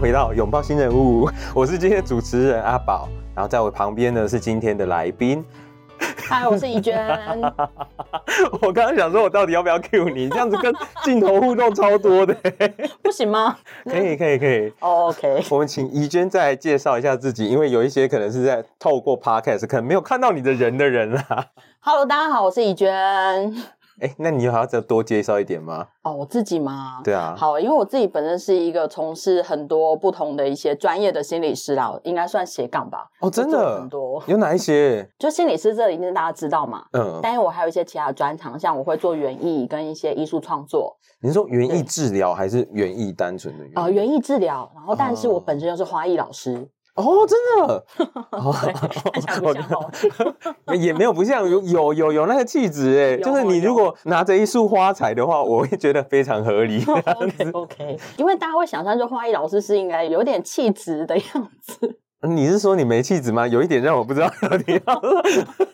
回到拥抱新人物，我是今天的主持人阿宝，然后在我旁边呢是今天的来宾。嗨，我是怡娟。我刚刚想说，我到底要不要 cue 你？这样子跟镜头互动超多的，不行吗？可以，可以，可以。Oh, OK，我们请怡娟再来介绍一下自己，因为有一些可能是在透过 Podcast 可能没有看到你的人的人啊。Hello，大家好，我是怡娟。哎、欸，那你还要再多介绍一点吗？哦，我自己吗？对啊。好，因为我自己本身是一个从事很多不同的一些专业的心理师啦，应该算斜杠吧。哦，真的很多。有哪一些？就心理师这里面大家知道嘛？嗯。但是我还有一些其他的专长，像我会做园艺跟一些艺术创作。你是说园艺治疗还是园艺单纯的园？啊、呃，园艺治疗。然后，但是我本身又是花艺老师。哦，真的，看像不像哦？也没有不像，有有有有那个气质哎，就是你如果拿着一束花材的话，我会觉得非常合理。OK OK，因为大家会想象，就花艺老师是应该有点气质的样子。你是说你没气质吗？有一点让我不知道到底要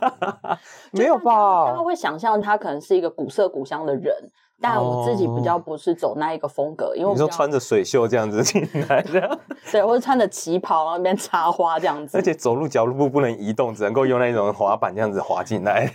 没有吧？大家会想象他可能是一个古色古香的人。但我自己比较不是走那一个风格，因为我你说穿着水袖这样子进来 的，对，或者穿着旗袍然后那边插花这样子，而且走路脚步不能移动，只能够用那种滑板这样子滑进来。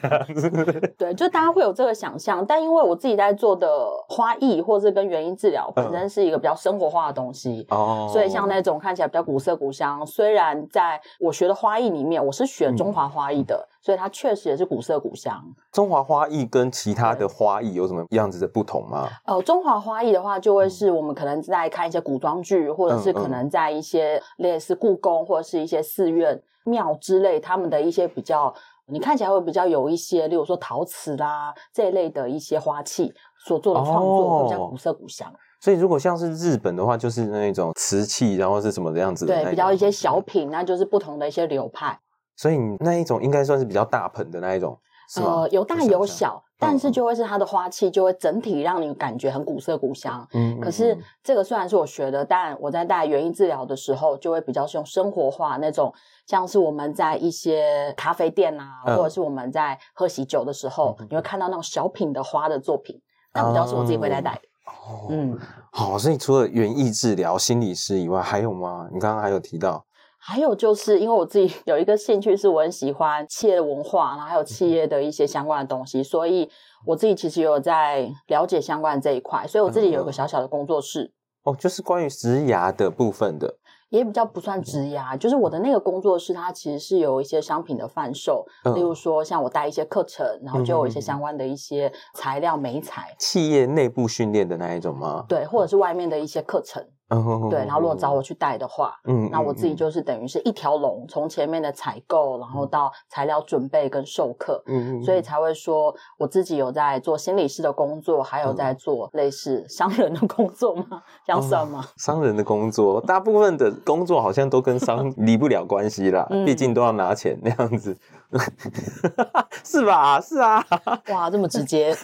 对，就大家会有这个想象，但因为我自己在做的花艺或是跟原因治疗本身是一个比较生活化的东西哦，所以像那种看起来比较古色古香，虽然在我学的花艺里面，我是学中华花艺的。嗯所以它确实也是古色古香。中华花艺跟其他的花艺有什么样子的不同吗？呃，中华花艺的话，就会是我们可能在看一些古装剧，或者是可能在一些类似故宫或者是一些寺院庙之类，他们的一些比较，你看起来会比较有一些，例如说陶瓷啦这一类的一些花器所做的创作，会比较古色古香。所以如果像是日本的话，就是那种瓷器，然后是什么的样子的？对，比较一些小品，那就是不同的一些流派。所以那一种应该算是比较大盆的那一种，是吗？呃，有大有小，但是就会是它的花器就会整体让你感觉很古色古香。嗯，可是这个虽然是我学的，但我在带园艺治疗的时候，就会比较是用生活化那种，像是我们在一些咖啡店啊，或者是我们在喝喜酒的时候，你会看到那种小品的花的作品，那比较是我自己会在带的。哦，嗯，好，所以除了园艺治疗心理师以外，还有吗？你刚刚还有提到。还有就是，因为我自己有一个兴趣，是我很喜欢企业的文化，然后还有企业的一些相关的东西，所以我自己其实有在了解相关的这一块，所以我自己有一个小小的工作室。哦，就是关于职涯的部分的，也比较不算职涯，就是我的那个工作室，它其实是有一些商品的贩售，例如说像我带一些课程，然后就有一些相关的一些材料美材，企业内部训练的那一种吗？对，或者是外面的一些课程。嗯，对，然后如果找我去带的话，嗯，那我自己就是等于是一条龙，从前面的采购，然后到材料准备跟授课，嗯嗯，所以才会说我自己有在做心理师的工作，还有在做类似商人的工作吗？这样算吗？哦，商人的工作，大部分的工作好像都跟商 离不了关系啦，毕竟都要拿钱那样子。是吧？是啊，哇，这么直接。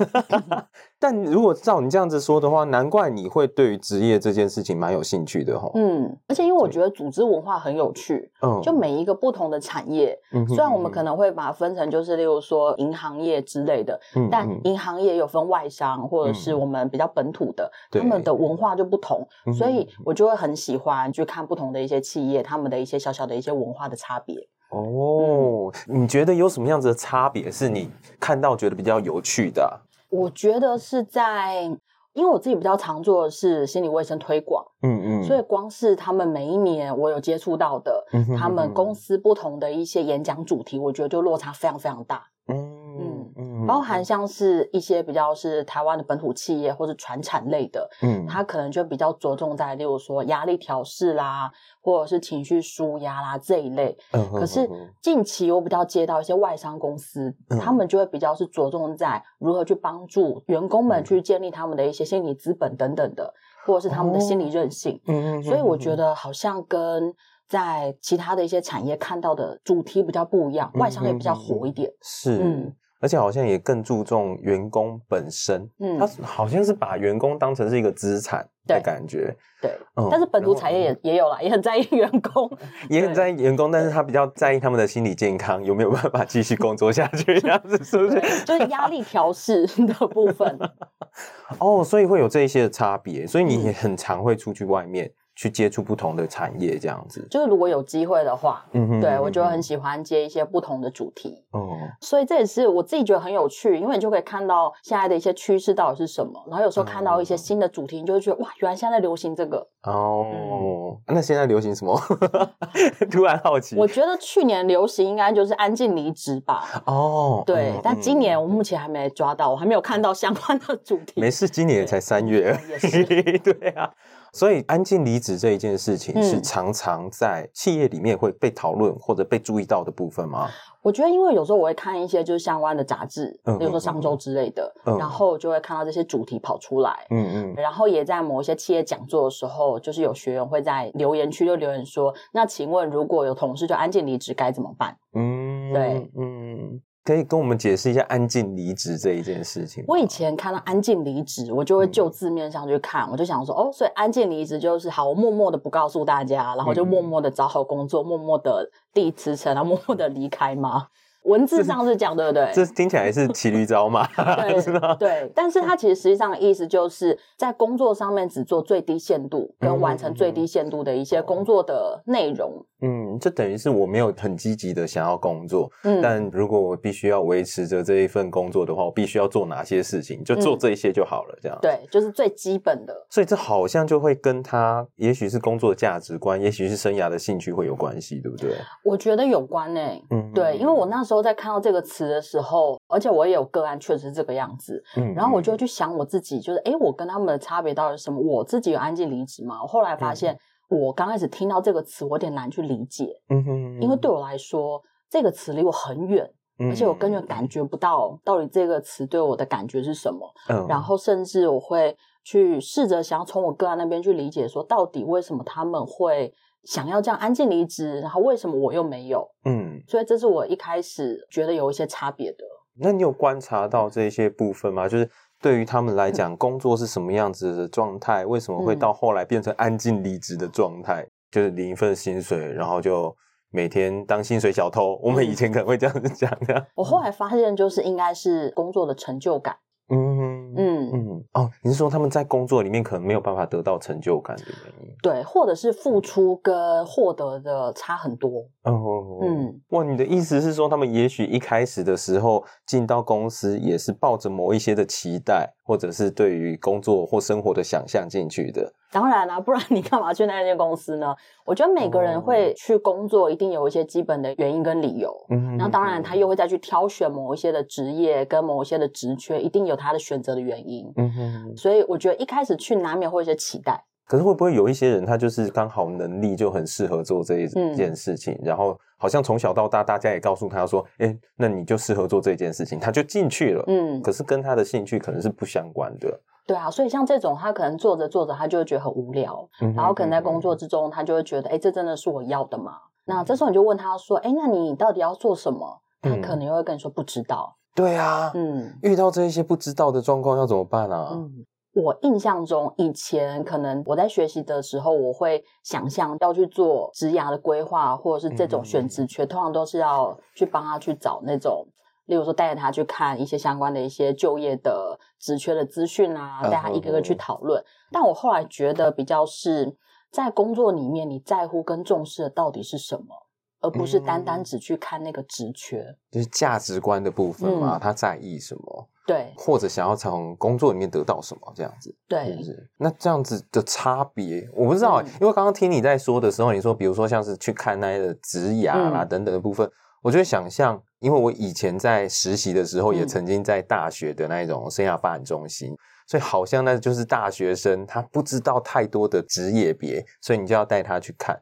但如果照你这样子说的话，难怪你会对于职业这件事情蛮有兴趣的哈。嗯，而且因为我觉得组织文化很有趣，嗯，就每一个不同的产业，嗯，虽然我们可能会把它分成就是例如说银行业之类的，嗯，但银行业有分外商或者是我们比较本土的，他们的文化就不同，所以我就会很喜欢去看不同的一些企业，他们的一些小小的一些文化的差别。哦，你觉得有什么样子的差别是你看到觉得比较有趣的啊？我觉得是在，因为我自己比较常做的是心理卫生推广，嗯嗯，所以光是他们每一年我有接触到的，他们公司不同的一些演讲主题，我觉得就落差非常非常大。嗯嗯，包含像是一些比较是台湾的本土企业或是传产类的，嗯，它可能就比较着重在，例如说压力调试啦，或者是情绪舒压啦这一类。嗯，可是近期我比较接到一些外商公司，嗯，他们就会比较是着重在如何去帮助员工们去建立他们的一些心理资本等等的，或者是他们的心理韧性。嗯嗯，所以我觉得好像跟。在其他的一些产业看到的主题比较不一样，外商也比较火一点，是，嗯，而且好像也更注重员工本身，嗯，他好像是把员工当成是一个资产的感觉，对，但是本土产业也也有啦，也很在意员工，也很在意员工，但是他比较在意他们的心理健康，有没有办法继续工作下去，这样子是不是？就是压力调试的部分，哦，所以会有这一些的差别，所以你也很常会出去外面。去接触不同的产业，这样子。就是如果有机会的话，嗯哼，对，我就很喜欢接一些不同的主题。哦，所以这也是我自己觉得很有趣，因为你就可以看到现在的一些趋势到底是什么，然后有时候看到一些新的主题，你就会觉得哇，原来现在流行这个。哦，嗯、那现在流行什么？突然好奇。我觉得去年流行应该就是安静离职吧。哦，对，嗯、但今年我目前还没抓到，我还没有看到相关的主题。没事，今年才三月。也是。对啊。所以，安静离职这一件事情是常常在企业里面会被讨论或者被注意到的部分吗？我觉得，因为有时候我会看一些就是相关的杂志，比如说上周之类的，嗯、然后就会看到这些主题跑出来。嗯嗯。然后也在某一些企业讲座的时候，就是有学员会在留言区就留言说：“那请问，如果有同事就安静离职该怎么办？”嗯，对，嗯。可以跟我们解释一下安静离职这一件事情。我以前看到安静离职，我就会就字面上去看，嗯、我就想说，哦，所以安静离职就是好，我默默的不告诉大家，然后就默默的找好工作，嗯、默默的递辞呈，然后默默的离开吗？文字上是讲，对不对？这听起来是骑驴找马，对，是吗？对，但是它其实实际上的意思就是在工作上面只做最低限度，跟完成最低限度的一些工作的内容。嗯，这等于是我没有很积极的想要工作，嗯，但如果我必须要维持着这一份工作的话，我必须要做哪些事情？就做这一些就好了，这样。对，就是最基本的。所以这好像就会跟他，也许是工作的价值观，也许是生涯的兴趣会有关系，对不对？我觉得有关诶。嗯，对，因为我那时候在看到这个词的时候，而且我也有个案，确实是这个样子。嗯，然后我就会去想我自己，就是诶，我跟他们的差别到底是什么？我自己有安静离职吗？我后来发现，我刚开始听到这个词，我有点难去理解。嗯哼，因为对我来说，这个词离我很远，而且我根本感觉不到到底这个词对我的感觉是什么。嗯，然后甚至我会去试着想要从我个案那边去理解，说到底为什么他们会。想要这样安静离职，然后为什么我又没有？嗯，所以这是我一开始觉得有一些差别的。那你有观察到这些部分吗？就是对于他们来讲，工作是什么样子的状态？嗯、为什么会到后来变成安静离职的状态？嗯、就是领一份薪水，然后就每天当薪水小偷。我们以前可能会这样子讲的。我后来发现，就是应该是工作的成就感。嗯嗯嗯哦，你是说他们在工作里面可能没有办法得到成就感的原因？对，或者是付出跟获得的差很多。哦，嗯，哇，你的意思是说，他们也许一开始的时候进到公司也是抱着某一些的期待，或者是对于工作或生活的想象进去的。当然啦、啊，不然你干嘛去那间公司呢？我觉得每个人会去工作，一定有一些基本的原因跟理由。嗯，那当然，他又会再去挑选某一些的职业跟某一些的职缺，一定有他的选择的原因。嗯哼，所以我觉得一开始去难免会有一些期待。可是会不会有一些人，他就是刚好能力就很适合做这一件事情，嗯、然后好像从小到大，大家也告诉他说：“哎，那你就适合做这件事情。”他就进去了。嗯，可是跟他的兴趣可能是不相关的。对啊，所以像这种，他可能做着做着，他就会觉得很无聊，然后可能在工作之中，他就会觉得，哎，这真的是我要的吗？那这时候你就问他说，哎，那你到底要做什么？他可能又会跟你说不知道。对啊，嗯，遇到这一些不知道的状况要怎么办啊？嗯，我印象中以前可能我在学习的时候，我会想象要去做职涯的规划，或者是这种选职缺，嗯、通常都是要去帮他去找那种。例如说，带着他去看一些相关的一些就业的职缺的资讯啊，带他一个个去讨论。但我后来觉得，比较是在工作里面，你在乎跟重视的到底是什么，而不是单单只去看那个职缺，嗯、就是价值观的部分嘛。嗯、他在意什么？对，或者想要从工作里面得到什么？这样子，对，是不是？那这样子的差别，我不知道、欸，嗯、因为刚刚听你在说的时候，你说，比如说像是去看那些的职涯啦等等的部分。嗯我就会想象，因为我以前在实习的时候，也曾经在大学的那一种生涯发展中心，嗯、所以好像那就是大学生，他不知道太多的职业别，所以你就要带他去看。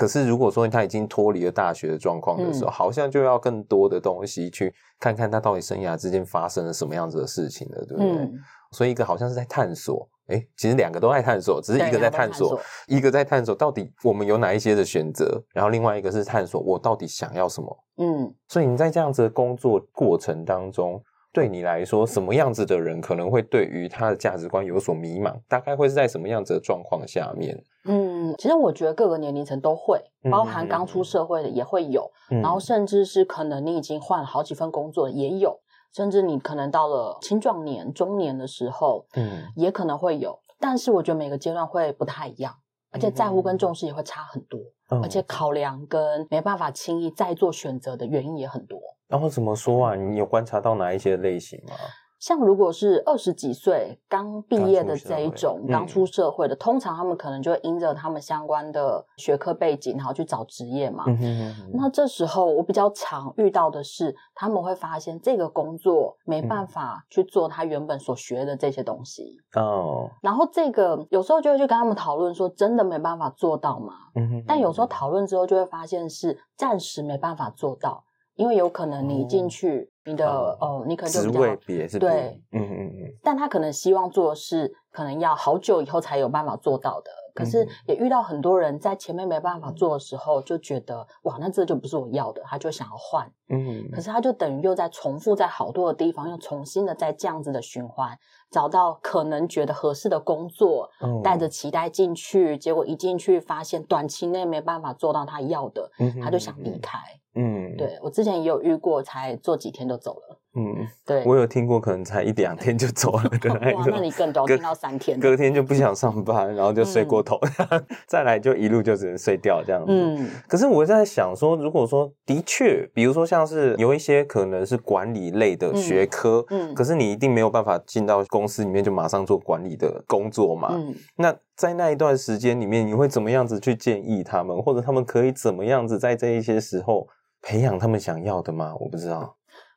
可是如果说他已经脱离了大学的状况的时候，嗯、好像就要更多的东西去看看他到底生涯之间发生了什么样子的事情了，对不对？嗯、所以一个好像是在探索。哎，其实两个都在探索，只是一个在探索，探索一个在探索到底我们有哪一些的选择，然后另外一个是探索我到底想要什么。嗯，所以你在这样子的工作过程当中，对你来说，什么样子的人可能会对于他的价值观有所迷茫？大概会是在什么样子的状况下面？嗯，其实我觉得各个年龄层都会，包含刚出社会的也会有，嗯、然后甚至是可能你已经换了好几份工作也有。甚至你可能到了青壮年、中年的时候，嗯，也可能会有，但是我觉得每个阶段会不太一样，而且在乎跟重视也会差很多，嗯、而且考量跟没办法轻易再做选择的原因也很多。然后怎么说啊？你有观察到哪一些类型吗？像如果是二十几岁刚毕业的这一种，刚出社会的，嗯、通常他们可能就会因着他们相关的学科背景，然后去找职业嘛。嗯、哼哼哼，那这时候我比较常遇到的是，他们会发现这个工作没办法去做他原本所学的这些东西。哦、嗯。然后这个有时候就会去跟他们讨论说，真的没办法做到吗？嗯、哼哼，但有时候讨论之后就会发现是暂时没办法做到。因为有可能你进去，你的哦，你可能职位别是对，嗯嗯嗯，但他可能希望做的是，可能要好久以后才有办法做到的。可是也遇到很多人在前面没办法做的时候，就觉得哇，那这就不是我要的，他就想要换。嗯，可是他就等于又在重复在好多的地方，又重新的在这样子的循环，找到可能觉得合适的工作，带着期待进去，结果一进去发现短期内没办法做到他要的，他就想离开。嗯，对，我之前也有遇过，才做几天就走了。嗯，对，我有听过，可能才一两天就走了的那哇，那你更多，听到三天，隔天就不想上班，然后就睡过头，嗯、再来就一路就只能睡掉这样子。嗯，可是我在想说，如果说的确，比如说像是有一些可能是管理类的学科，嗯，嗯，可是你一定没有办法进到公司里面就马上做管理的工作嘛。嗯，那在那一段时间里面，你会怎么样子去建议他们，或者他们可以怎么样子在这一些时候培养他们想要的吗？我不知道。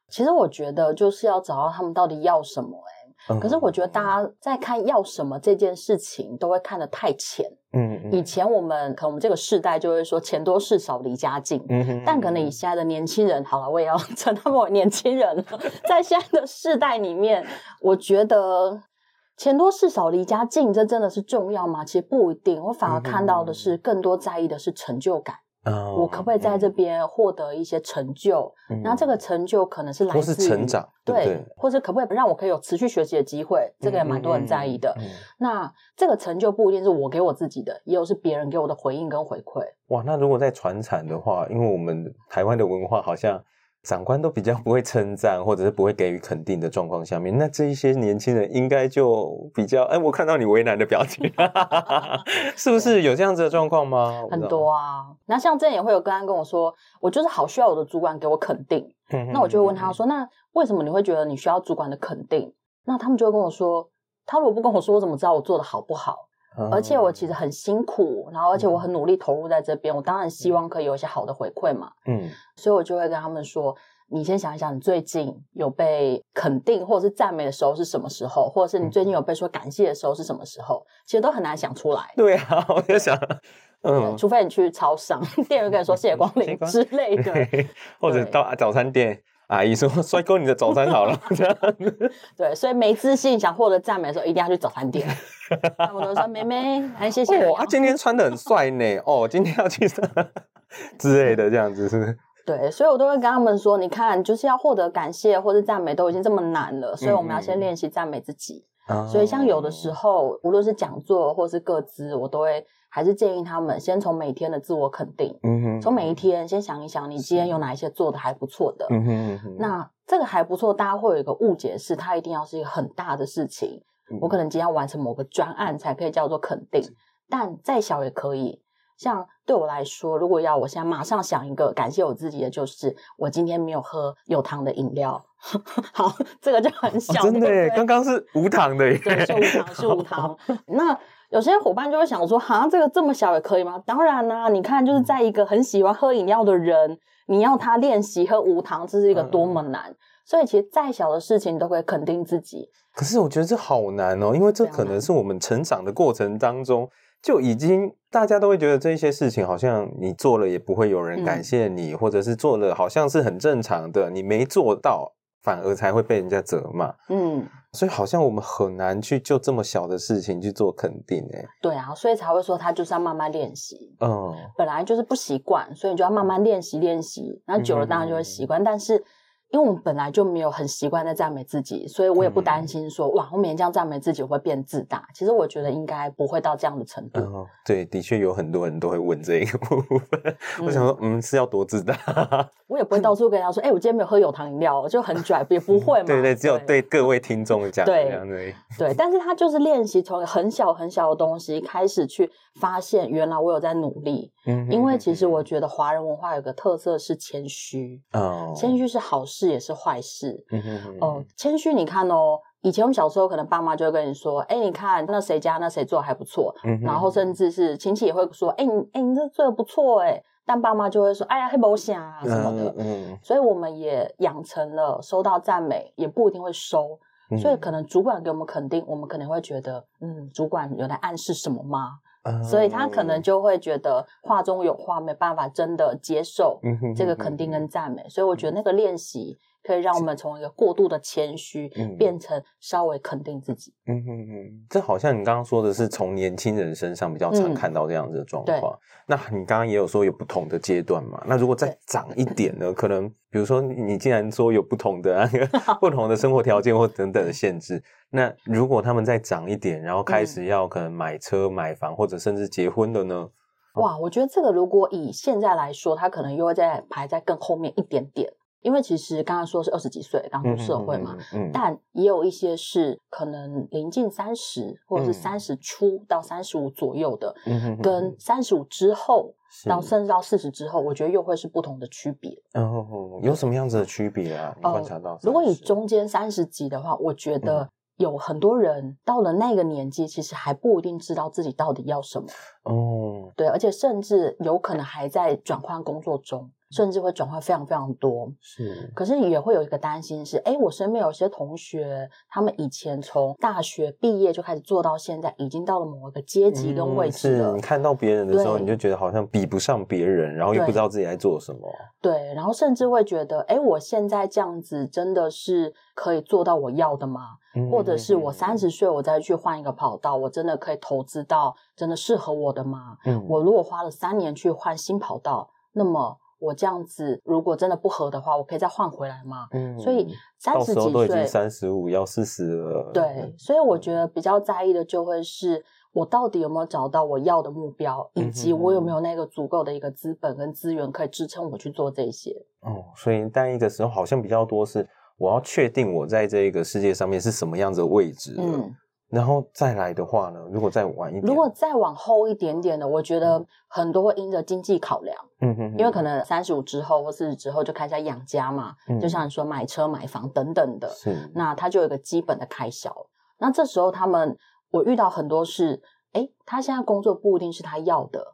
其实我觉得就是要找到他们到底要什么可是我觉得大家在看要什么这件事情都会看得太浅。嗯，以前我们可能我们这个世代就会说钱多事少离家近，嗯，但可能以现在的年轻人，好了，我也要 称他们为年轻人了。在现在的世代里面，我觉得钱多事少离家近，这真的是重要吗？其实不一定，我反而看到的是更多在意的是成就感。Oh, 我可不可以在这边获得一些成就？那、嗯、这个成就可能是来自于成长，对，或者可不可以让我可以有持续学习的机会？这个也蛮多人在意的。那这个成就不一定是我给我自己的，也有是别人给我的回应跟回馈。哇，那如果在传产的话，因为我们台湾的文化好像。长官都比较不会称赞，或者是不会给予肯定的状况下面，那这一些年轻人应该就比较……哎，我看到你为难的表情，是不是有这样子的状况吗？很多啊，那像这样也会有个案跟我说，我就是好需要我的主管给我肯定，那我就会问他说，那为什么你会觉得你需要主管的肯定？那他们就会跟我说，他如果不跟我说，我怎么知道我做的好不好？而且我其实很辛苦，然后而且我很努力投入在这边，我当然希望可以有一些好的回馈嘛。嗯，所以我就会跟他们说，你先想一想，你最近有被肯定或者是赞美的时候是什么时候，或者是你最近有被说感谢的时候是什么时候？其实都很难想出来。对啊，我就想，嗯，除非你去超商，店员跟你说谢 谢光临之类的，或者到早餐店。阿姨说：“帅哥，你的早餐好了。”这样对，所以没自信想获得赞美的时候，一定要去早餐店。他们都说：“妹妹，还，谢谢。”哦，啊今天穿的很帅呢。哦，今天要去上之类的，这样子是？对，所以我都会跟他们说：“你看，就是要获得感谢或者赞美，都已经这么难了，所以我们要先练习赞美自己。嗯”所以，像有的时候，无论是讲座或是各资，我都会。还是建议他们先从每天的自我肯定，嗯哼，从每一天先想一想，你今天有哪一些做的还不错的，嗯哼，哼，那这个还不错，大家会有一个误解，是它一定要是一个很大的事情，嗯、我可能今天要完成某个专案才可以叫做肯定，但再小也可以。像对我来说，如果要我现在马上想一个感谢我自己的，就是我今天没有喝有糖的饮料。好，这个就很小，哦、真的耶，刚刚是无糖的耶，对，是无糖，是无糖。那。有些伙伴就会想说：“哈，这个这么小也可以吗？”当然啦、啊，你看，就是在一个很喜欢喝饮料的人，你要他练习喝无糖，这是一个多么难。嗯、所以，其实再小的事情都会肯定自己。可是，我觉得这好难哦，因为这可能是我们成长的过程当中就已经大家都会觉得这些事情好像你做了也不会有人感谢你，嗯、或者是做了好像是很正常的，你没做到反而才会被人家责骂。嗯。所以好像我们很难去就这么小的事情去做肯定哎。对啊，所以才会说他就是要慢慢练习。嗯，本来就是不习惯，所以你就要慢慢练习练习。那久了当然就会习惯。嗯、但是因为我们本来就没有很习惯在赞美自己，所以我也不担心说、嗯、哇，我每天这样赞美自己会变自大。其实我觉得应该不会到这样的程度。嗯，对，的确有很多人都会问这一个部分。嗯、我想说，嗯，是要多自大？我也不会到处跟人家说，哎、欸，我今天没有喝有糖饮料，就很拽，也不会嘛。对对，只有对各位听众讲这样对对，但是他就是练习从很小很小的东西开始去发现，原来我有在努力。嗯，因为其实我觉得华人文化有个特色是谦虚。哦，谦虚是好事也是坏事。嗯哼哼。哦，谦虚，你看哦，以前我们小时候可能爸妈就会跟你说，哎，你看那谁家那谁做的还不错。嗯。然后甚至是亲戚也会说，哎，你哎你这做的不错哎。但爸妈就会说：“哎呀，黑毛虾啊什么的。”嗯，嗯，所以我们也养成了收到赞美也不一定会收，嗯、所以可能主管给我们肯定，我们可能会觉得，嗯，主管有在暗示什么吗？嗯、所以他可能就会觉得话中有话，没办法真的接受这个肯定跟赞美。所以我觉得那个练习。可以让我们从一个过度的谦虚，嗯、变成稍微肯定自己。嗯嗯嗯，这好像你刚刚说的是从年轻人身上比较常看到这样子的状况。嗯、那你刚刚也有说有不同的阶段嘛？那如果再长一点呢？可能比如说你既然说有不同的那个 不同的生活条件或等等的限制，那如果他们再长一点，然后开始要可能买车、买房或者甚至结婚的呢？哇，我觉得这个如果以现在来说，它可能又会再排在更后面一点点。因为其实刚刚说是二十几岁刚出社会嘛，嗯，嗯，嗯，但也有一些是可能临近三十，或者是三十出到三十五左右的，嗯嗯，跟三十五之后到甚至到四十之后，我觉得又会是不同的区别。哦，有什么样子的区别啊？你观察到？如果你中间三十几的话，我觉得有很多人到了那个年纪，其实还不一定知道自己到底要什么。哦，对，而且甚至有可能还在转换工作中。甚至会转换非常非常多，是。可是也会有一个担心是，哎，我身边有些同学，他们以前从大学毕业就开始做到现在，已经到了某一个阶级跟位置了。嗯、是你看到别人的时候，你就觉得好像比不上别人，然后又不知道自己在做什么。对，对，然后甚至会觉得，哎，我现在这样子真的是可以做到我要的吗？嗯、或者是我三十岁我再去换一个跑道，我真的可以投资到真的适合我的吗？嗯，我如果花了三年去换新跑道，那么。我这样子，如果真的不合的话，我可以再换回来吗？嗯，所以三十几岁，三十五要四十了。对，所以我觉得比较在意的就会是我到底有没有找到我要的目标，以及我有没有那个足够的一个资本跟资源可以支撑我去做这些。哦，所以单一的时候好像比较多是我要确定我在这个世界上面是什么样子的位置。嗯。然后再来的话呢，如果再晚一点，如果再往后一点点的，我觉得很多会因着经济考量，嗯哼，因为可能三十五之后或四十之后就开始养家嘛，嗯，就像你说买车买房等等的，是，那他就有一个基本的开销。那这时候他们，我遇到很多是，哎，他现在工作不一定是他要的，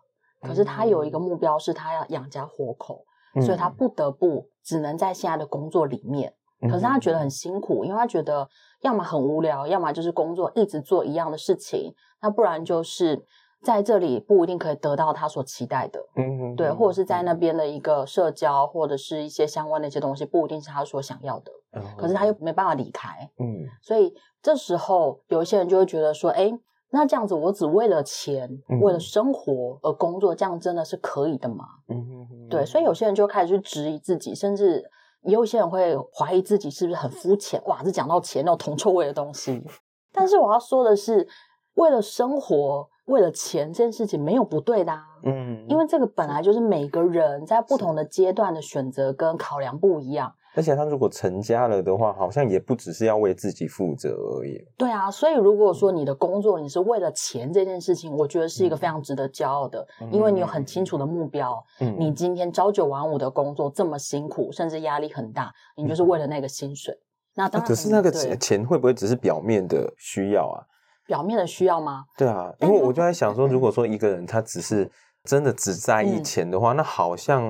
可是他有一个目标是他要养家活口，嗯，所以他不得不只能在现在的工作里面。可是他觉得很辛苦，因为他觉得要么很无聊，要么就是工作一直做一样的事情，那不然就是在这里不一定可以得到他所期待的，嗯，对，或者是在那边的一个社交或者是一些相关的一些东西，不一定是他所想要的，可是他又没办法离开，嗯，所以这时候有一些人就会觉得说，哎，那这样子我只为了钱，为了生活而工作，这样真的是可以的吗？嗯，对，所以有些人就开始去质疑自己，甚至。也有些人会怀疑自己是不是很肤浅，哇，这讲到钱那种铜臭味的东西。但是我要说的是，为了生活，为了钱这件事情没有不对的啊。嗯，因为这个本来就是每个人在不同的阶段的选择跟考量不一样。而且他如果成家了的话，好像也不只是要为自己负责而已。对啊，所以如果说你的工作你是为了钱这件事情，我觉得是一个非常值得骄傲的，嗯、因为你有很清楚的目标。嗯，你今天朝九晚五的工作这么辛苦，甚至压力很大，你就是为了那个薪水。嗯、那当然，可是那个钱钱会不会只是表面的需要啊？表面的需要吗？对啊，因为我就在 想说，如果说一个人他只是。真的只在意钱的话，嗯、那好像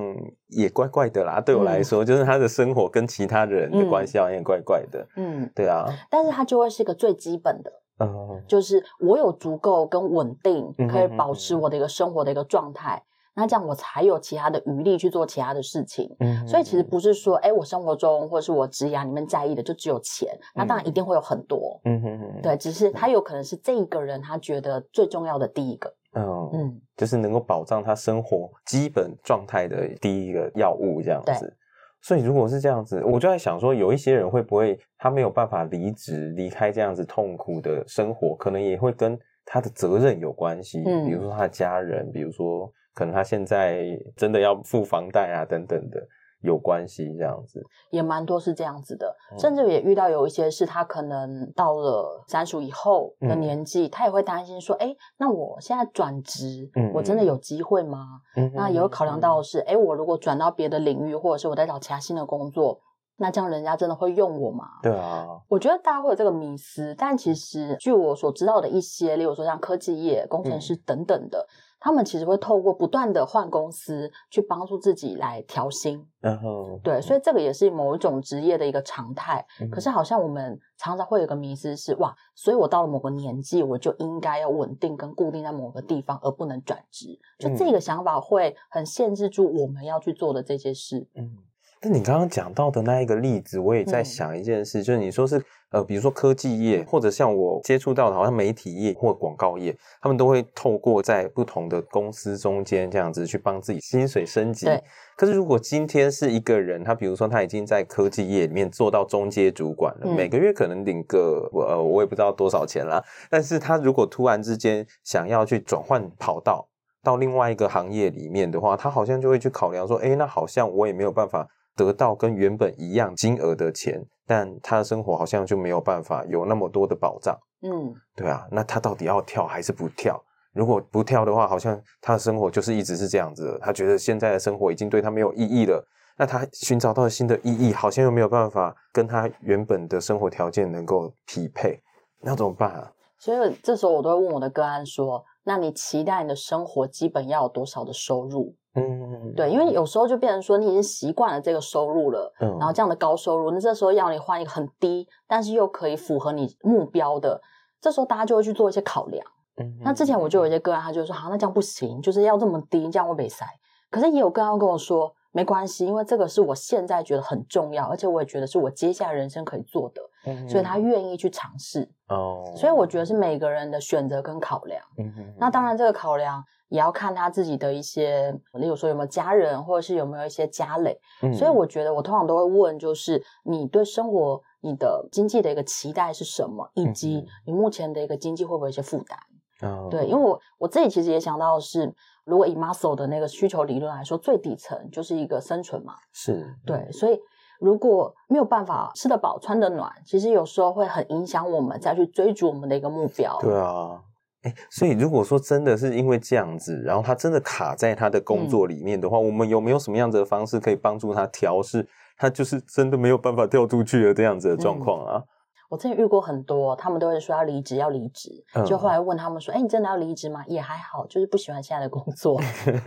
也怪怪的啦。对我来说，嗯、就是他的生活跟其他人的关系好像也怪怪的。嗯，对啊。但是他就会是一个最基本的，嗯，就是我有足够跟稳定，可以保持我的一个生活的一个状态。嗯、那这样我才有其他的余力去做其他的事情。嗯，所以其实不是说，哎，我生活中或者是我职涯里面在意的就只有钱。那当然一定会有很多。嗯哼哼。对，只是他有可能是这一个人他觉得最重要的第一个。嗯嗯，就是能够保障他生活基本状态的第一个药物这样子。所以如果是这样子，我就在想说，有一些人会不会他没有办法离职离开这样子痛苦的生活，可能也会跟他的责任有关系。嗯，比如说他的家人，比如说可能他现在真的要付房贷啊等等的。有关系，这样子也蛮多是这样子的，甚至也遇到有一些是他可能到了三十以后的年纪，嗯、他也会担心说，哎，那我现在转职，嗯、我真的有机会吗？嗯、那也会考量到的是，哎，我如果转到别的领域，或者是我在找其他新的工作。那这样人家真的会用我吗？对啊，我觉得大家会有这个迷思，但其实据我所知道的一些，例如说像科技业、工程师等等的，嗯、他们其实会透过不断的换公司去帮助自己来调薪。然后，对，所以这个也是某一种职业的一个常态。嗯、可是好像我们常常会有个迷思是，哇，所以我到了某个年纪，我就应该要稳定跟固定在某个地方，而不能转职。就这个想法会很限制住我们要去做的这些事。嗯。那你刚刚讲到的那一个例子，我也在想一件事，嗯、就是你说是呃，比如说科技业，或者像我接触到的，好像媒体业或广告业，他们都会透过在不同的公司中间这样子去帮自己薪水升级。对。可是如果今天是一个人，他比如说他已经在科技业里面做到中阶主管了，嗯、每个月可能领个我呃我也不知道多少钱啦，但是他如果突然之间想要去转换跑道到另外一个行业里面的话，他好像就会去考量说，哎，那好像我也没有办法。得到跟原本一样金额的钱，但他的生活好像就没有办法有那么多的保障。嗯，对啊，那他到底要跳还是不跳？如果不跳的话，好像他的生活就是一直是这样子的。他觉得现在的生活已经对他没有意义了。那他寻找到新的意义，好像又没有办法跟他原本的生活条件能够匹配，那怎么办啊？所以这时候我都会问我的个案说：“那你期待你的生活基本要有多少的收入？”嗯，对，因为有时候就变成说你已经习惯了这个收入了，嗯，然后这样的高收入，那这时候要你换一个很低，但是又可以符合你目标的，这时候大家就会去做一些考量。嗯，那之前我就有一些个案，他就说，好，那这样不行，就是要这么低，这样会被塞。可是也有个案跟我说，没关系，因为这个是我现在觉得很重要，而且我也觉得是我接下来人生可以做的，嗯，所以他愿意去尝试。哦，所以我觉得是每个人的选择跟考量。嗯哼，那当然这个考量。也要看他自己的一些，例如说有没有家人，或者是有没有一些家累。嗯，所以我觉得我通常都会问，就是你对生活、你的经济的一个期待是什么，以及你目前的一个经济会不会有一些负担？嗯，对，因为我我自己其实也想到的是，如果以 Muscle 的那个需求理论来说，最底层就是一个生存嘛。是，对，所以如果没有办法吃得饱、穿得暖，其实有时候会很影响我们再去追逐我们的一个目标。对啊。哎，所以如果说真的是因为这样子，然后他真的卡在他的工作里面的话，嗯、我们有没有什么样子的方式可以帮助他调试？他就是真的没有办法跳出去的这样子的状况啊？嗯、我之前遇过很多，他们都会说要离职，要离职，就后来问他们说：“哎、嗯，你真的要离职吗？”也还好，就是不喜欢现在的工作，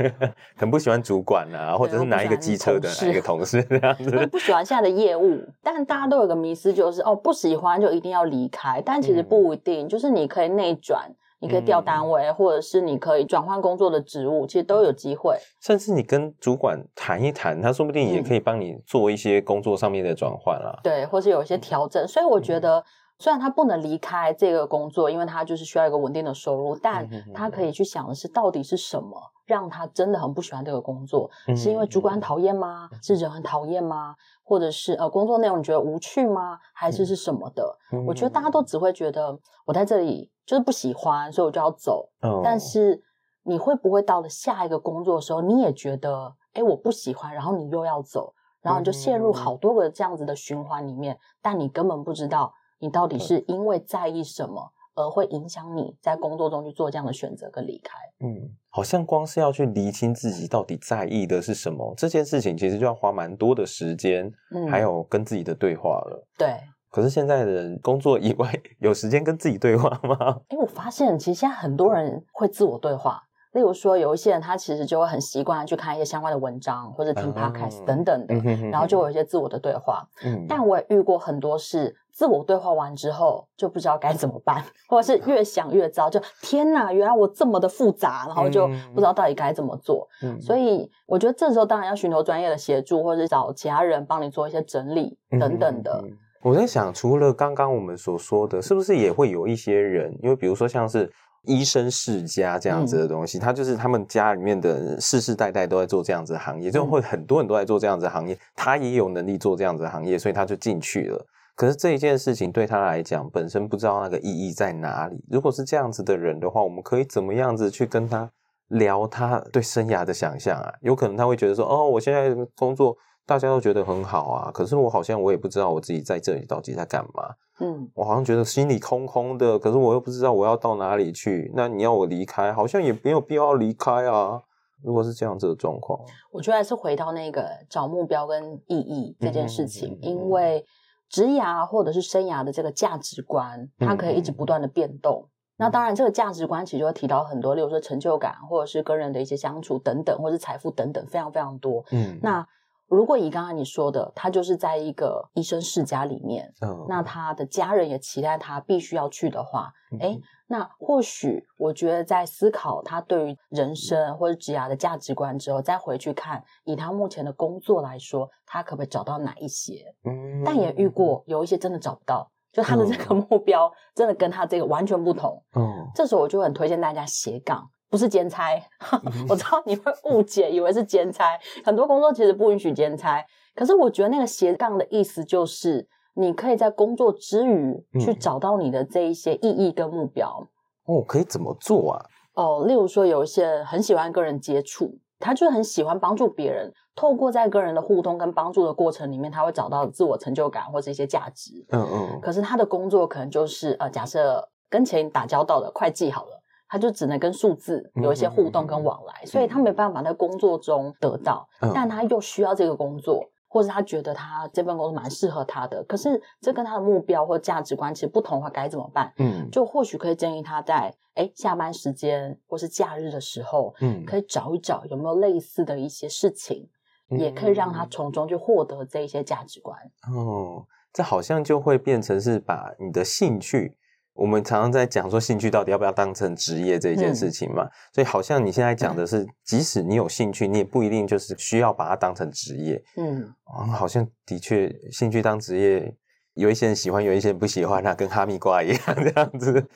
很不喜欢主管啊，或者是哪一个机车的哪一个同事这样子，不喜欢现在的业务。但大家都有个迷思，就是哦，不喜欢就一定要离开，但其实不一定，嗯、就是你可以内转。你可以调单位，嗯、或者是你可以转换工作的职务，其实都有机会。甚至你跟主管谈一谈，他说不定也可以帮你做一些工作上面的转换啦。对，或是有一些调整。所以我觉得，虽然他不能离开这个工作，因为他就是需要一个稳定的收入，但他可以去想的是，到底是什么让他真的很不喜欢这个工作？是因为主管讨厌吗？是人很讨厌吗？或者是呃，工作内容你觉得无趣吗？还是是什么的？我觉得大家都只会觉得我在这里。就是不喜欢，所以我就要走。Oh. 但是你会不会到了下一个工作的时候，你也觉得，哎，我不喜欢，然后你又要走，然后你就陷入好多个这样子的循环里面，mm hmm. 但你根本不知道你到底是因为在意什么而会影响你在工作中去做这样的选择跟离开。嗯，好像光是要去厘清自己到底在意的是什么，这件事情其实就要花蛮多的时间，嗯，还有跟自己的对话了。对。可是现在的人工作以外有时间跟自己对话吗？哎，我发现其实现在很多人会自我对话。例如说，有一些人他其实就会很习惯去看一些相关的文章，或者听 podcast 等等的，嗯、然后就有一些自我的对话。嗯，但我也遇过很多是自我对话完之后就不知道该怎么办，或者是越想越糟，就天哪，原来我这么的复杂，然后就不知道到底该怎么做。嗯，所以我觉得这时候当然要寻求专业的协助，或者是找其他人帮你做一些整理等等的。我在想，除了刚刚我们所说的，是不是也会有一些人，因为比如说像是医生世家这样子的东西，嗯、他就是他们家里面的世世代代都在做这样子的行业，就会很多人都在做这样子的行业，他也有能力做这样子的行业，所以他就进去了。可是这一件事情对他来讲，本身不知道那个意义在哪里。如果是这样子的人的话，我们可以怎么样子去跟他聊他对生涯的想象啊？有可能他会觉得说，哦，我现在工作。大家都觉得很好啊，可是我好像我也不知道我自己在这里到底在干嘛。嗯，我好像觉得心里空空的，可是我又不知道我要到哪里去。那你要我离开，好像也没有必要离开啊。如果是这样子的状况，我觉得还是回到那个找目标跟意义这件事情，嗯、因为职涯或者是生涯的这个价值观，它可以一直不断的变动。嗯、那当然，这个价值观其实就会提到很多，例如说成就感，或者是跟人的一些相处等等，或者是财富等等，非常非常多。嗯，那。如果以刚刚你说的，他就是在一个医生世家里面，嗯，那他的家人也期待他必须要去的话，哎、嗯，那或许我觉得在思考他对于人生或者职涯的价值观之后，再回去看以他目前的工作来说，他可不可以找到哪一些？嗯，但也遇过有一些真的找不到，就他的这个目标真的跟他这个完全不同。嗯，这时候我就很推荐大家斜杠。不是兼差，我知道你会误解，以为是兼差。很多工作其实不允许兼差，可是我觉得那个斜杠的意思就是，你可以在工作之余去找到你的这一些意义跟目标。哦，可以怎么做啊？哦，例如说有一些人很喜欢跟人接触，他就很喜欢帮助别人，透过在跟人的互动跟帮助的过程里面，他会找到自我成就感或者一些价值。嗯嗯。可是他的工作可能就是呃，假设跟钱打交道的会计好了。他就只能跟数字有一些互动跟往来，嗯嗯嗯、所以他没办法在工作中得到，嗯、但他又需要这个工作，或者他觉得他这份工作蛮适合他的，可是这跟他的目标或价值观其实不同的话，该怎么办？嗯，就或许可以建议他在哎下班时间或是假日的时候，嗯，可以找一找有没有类似的一些事情，嗯、也可以让他从中去获得这一些价值观。哦，这好像就会变成是把你的兴趣。我们常常在讲说兴趣到底要不要当成职业这一件事情嘛，嗯、所以好像你现在讲的是，即使你有兴趣，你也不一定就是需要把它当成职业。嗯，哦、好像的确兴趣当职业，有一些人喜欢，有一些人不喜欢，那跟哈密瓜一样 这样子。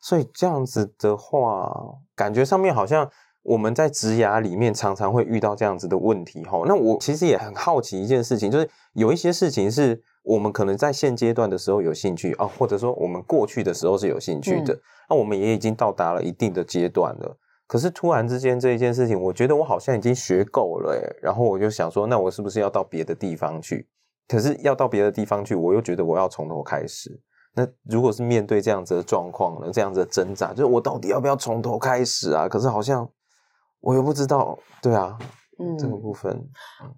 所以这样子的话，感觉上面好像我们在职涯里面常常会遇到这样子的问题。哈，那我其实也很好奇一件事情，就是有一些事情是。我们可能在现阶段的时候有兴趣啊，或者说我们过去的时候是有兴趣的，嗯、那我们也已经到达了一定的阶段了。可是突然之间这一件事情，我觉得我好像已经学够了，诶，然后我就想说，那我是不是要到别的地方去？可是要到别的地方去，我又觉得我要从头开始。那如果是面对这样子的状况呢？这样子的挣扎，就是我到底要不要从头开始啊？可是好像我又不知道，对啊。嗯，这个部分，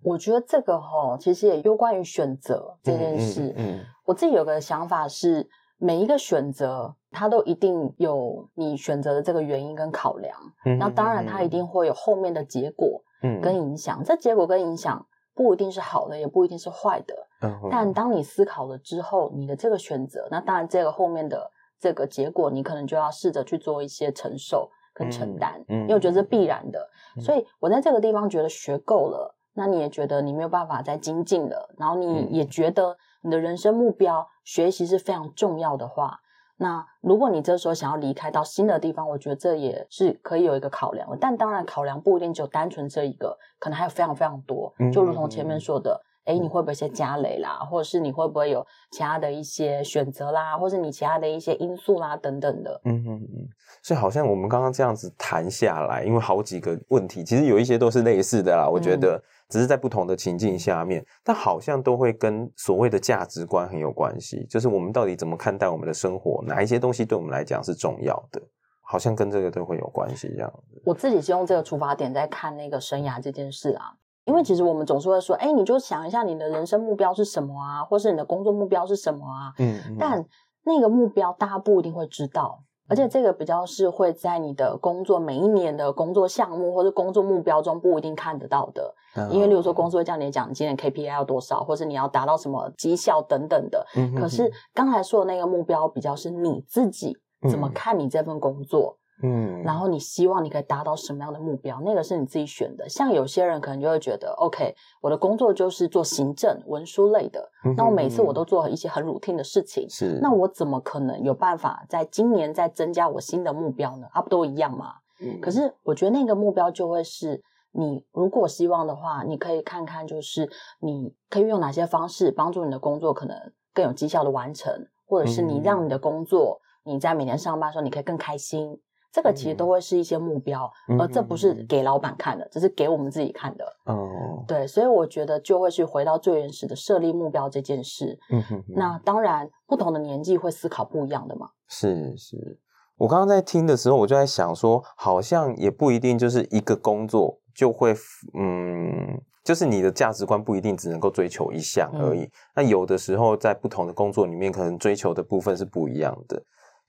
我觉得这个哦，其实也有关于选择这件事。嗯，嗯，嗯，我自己有个想法是，每一个选择，它都一定有你选择的这个原因跟考量。嗯，那当然，它一定会有后面的结果，嗯，跟影响。嗯，这结果跟影响不一定是好的，也不一定是坏的。嗯，但当你思考了之后，你的这个选择，那当然，这个后面的这个结果，你可能就要试着去做一些承受。跟承担，嗯，因为我觉得是必然的，嗯、所以我在这个地方觉得学够了，那你也觉得你没有办法再精进了，然后你也觉得你的人生目标学习是非常重要的话，那如果你这时候想要离开到新的地方，我觉得这也是可以有一个考量的，但当然考量不一定只有单纯这一个，可能还有非常非常多，就如同前面说的。哎，你会不会一些家累啦，或者是你会不会有其他的一些选择啦，或是你其他的一些因素啦等等的。嗯嗯嗯。所以好像我们刚刚这样子谈下来，因为好几个问题，其实有一些都是类似的啦。我觉得只是在不同的情境下面，嗯、但好像都会跟所谓的价值观很有关系。就是我们到底怎么看待我们的生活，哪一些东西对我们来讲是重要的，好像跟这个都会有关系一样。我自己是用这个出发点在看那个生涯这件事啊。因为其实我们总是会说，哎，你就想一下你的人生目标是什么啊，或是你的工作目标是什么啊？嗯，嗯。但那个目标大家不一定会知道，而且这个比较是会在你的工作每一年的工作项目或者工作目标中不一定看得到的。嗯。因为例如说，公司会叫你讲今年 KPI 要多少，或是你要达到什么绩效等等的。嗯。可是刚才说的那个目标比较是你自己怎么看你这份工作。嗯，然后你希望你可以达到什么样的目标？那个是你自己选的。像有些人可能就会觉得，OK，我的工作就是做行政文书类的，嗯、那我每次我都做一些很 routine 的事情，是，那我怎么可能有办法在今年再增加我新的目标呢？啊，不都一样吗？嗯，可是我觉得那个目标就会是你如果希望的话，你可以看看，就是你可以用哪些方式帮助你的工作可能更有绩效的完成，或者是你让你的工作、嗯、你在每天上班的时候你可以更开心。这个其实都会是一些目标，嗯、而这不是给老板看的，只是给我们自己看的。哦，对，所以我觉得就会去回到最原始的设立目标这件事。嗯哼哼，那当然，不同的年纪会思考不一样的嘛。是是，我刚刚在听的时候，我就在想说，好像也不一定就是一个工作就会，嗯，就是你的价值观不一定只能够追求一项而已。嗯、那有的时候在不同的工作里面，可能追求的部分是不一样的。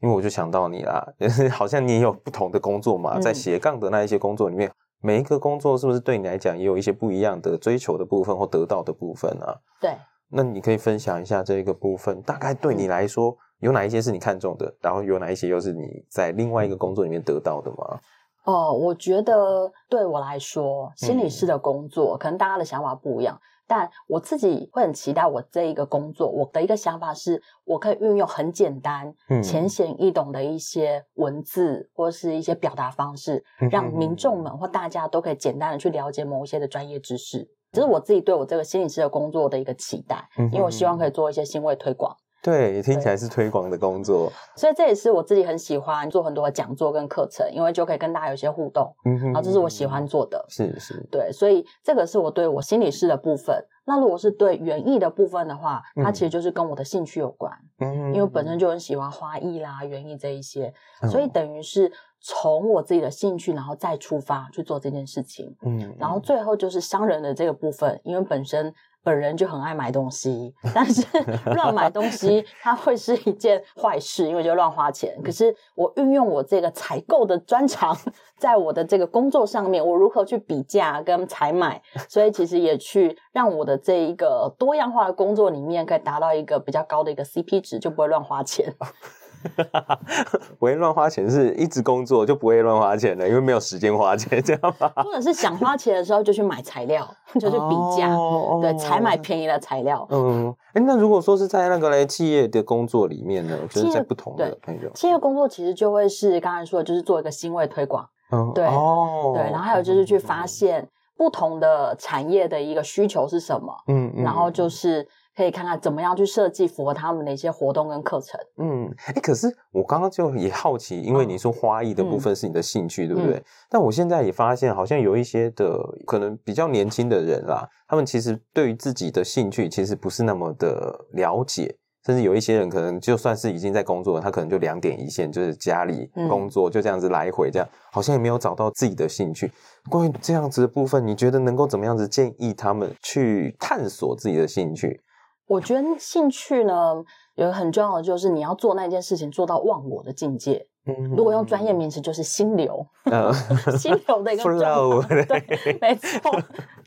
因为我就想到你啦，好像你也有不同的工作嘛，在斜杠的那一些工作里面，嗯、每一个工作是不是对你来讲也有一些不一样的追求的部分或得到的部分啊？对，那你可以分享一下这个部分，大概对你来说有哪一些是你看中的，然后有哪一些又是你在另外一个工作里面得到的吗？哦，我觉得对我来说，心理师的工作、嗯、可能大家的想法不一样。但我自己会很期待我这一个工作。我的一个想法是，我可以运用很简单、嗯、浅显易懂的一些文字或是一些表达方式，让民众们或大家都可以简单的去了解某一些的专业知识。这是我自己对我这个心理师的工作的一个期待，因为我希望可以做一些新卫推广。对，听起来是推广的工作，所以这也是我自己很喜欢做很多的讲座跟课程，因为就可以跟大家有一些互动。嗯哼，然后这是我喜欢做的，是是，对，所以这个是我对我心理师的部分。那如果是对园艺的部分的话，它其实就是跟我的兴趣有关。嗯，因为本身就很喜欢花艺啦、园艺这一些，所以等于是从我自己的兴趣，然后再出发去做这件事情。嗯，然后最后就是商人的这个部分，因为本身。本人就很爱买东西，但是 乱买东西它会是一件坏事，因为就乱花钱。可是我运用我这个采购的专长，在我的这个工作上面，我如何去比价跟采买，所以其实也去让我的这一个多样化的工作里面，可以达到一个比较高的一个 CP 值，就不会乱花钱。不会乱花钱，是一直工作就不会乱花钱了，因为没有时间花钱，这样吧？或者是想花钱的时候就去买材料，就去比价，哦、对，才买便宜的材料。嗯，哎，那如果说是在那个嘞企业的工作里面呢，就是在不同的企业工作，其实就会是刚才说的，就是做一个新位推广。嗯，对，哦，对，然后还有就是去发现不同的产业的一个需求是什么。嗯，嗯然后就是。可以看看怎么样去设计符合他们的一些活动跟课程。嗯，哎、欸，可是我刚刚就也好奇，因为你说花艺的部分是你的兴趣，嗯、对不对？嗯、但我现在也发现，好像有一些的可能比较年轻的人啦，他们其实对于自己的兴趣其实不是那么的了解，甚至有一些人可能就算是已经在工作了，他可能就两点一线，就是家里工作就这样子来回，这样、嗯、好像也没有找到自己的兴趣。关于这样子的部分，你觉得能够怎么样子建议他们去探索自己的兴趣？我觉得兴趣呢，有个很重要的就是你要做那件事情做到忘我的境界。嗯，如果用专业名词就是心流，嗯、心流的一个状态。对，没错，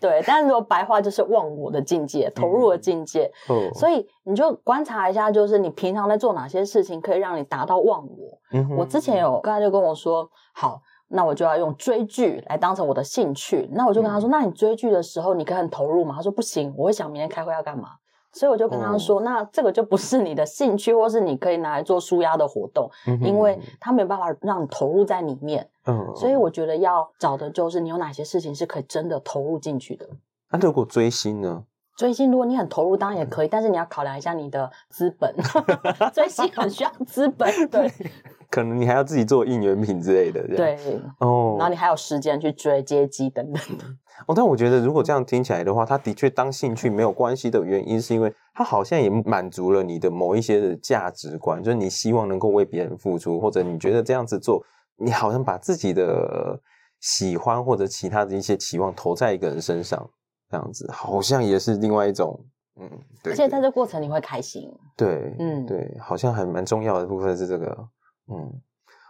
对。但是如果白话就是忘我的境界，投入的境界。嗯、所以你就观察一下，就是你平常在做哪些事情可以让你达到忘我。嗯、我之前有刚才就跟我说，好，那我就要用追剧来当成我的兴趣。那我就跟他说，嗯、那你追剧的时候你可以很投入吗？他说不行，我会想明天开会要干嘛。所以我就跟他说，嗯、那这个就不是你的兴趣，或是你可以拿来做舒压的活动，嗯、因为他没有办法让你投入在里面。嗯，所以我觉得要找的就是你有哪些事情是可以真的投入进去的。那、啊、如果追星呢？追星，如果你很投入，当然也可以，但是你要考量一下你的资本。追星很需要资本，对。可能你还要自己做应援品之类的，对。哦，然后你还有时间去追接机等等的。哦，但我觉得如果这样听起来的话，他的确当兴趣没有关系的原因，是因为他好像也满足了你的某一些的价值观，就是你希望能够为别人付出，或者你觉得这样子做，你好像把自己的喜欢或者其他的一些期望投在一个人身上。这样子好像也是另外一种，嗯，对，对。而且在这过程你会开心，对，嗯，对，好像还蛮重要的部分是这个，嗯，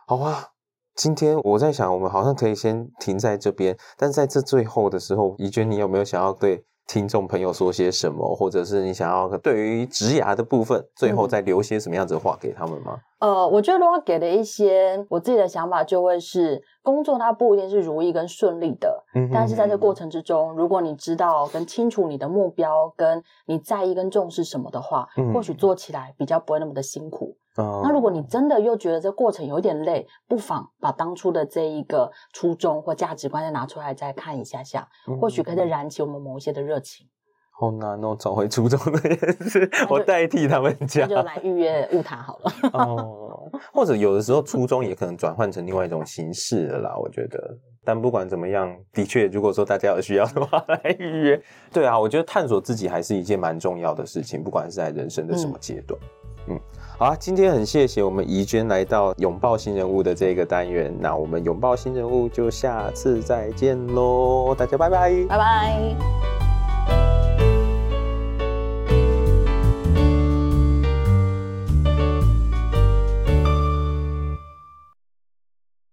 好啊。今天我在想，我们好像可以先停在这边，但在这最后的时候，怡娟，你有没有想要对听众朋友说些什么，或者是你想要对于职涯的部分，最后再留些什么样子的话给他们吗？呃，我觉得如果给的一些我自己的想法，就会是工作它不一定是如意跟顺利的，嗯但是在这过程之中，如果你知道跟清楚你的目标，跟你在意跟重视什么的话，嗯、或许做起来比较不会那么的辛苦。哦、那如果你真的又觉得这过程有点累，不妨把当初的这一个初衷或价值观再拿出来再看一下下，或许可以再燃起我们某一些的热情。好难哦，找回初衷这件事，我代替他们讲，那就来预约雾塔好了。哦，或者有的时候初衷也可能转换成另外一种形式了啦，我觉得。但不管怎么样，的确，如果说大家有需要的话，来预约。对啊，我觉得探索自己还是一件蛮重要的事情，不管是在人生的什么阶段。嗯，嗯，好啊，今天很谢谢我们怡娟来到拥抱新人物的这个单元，那我们拥抱新人物就下次再见喽，大家拜拜，拜拜。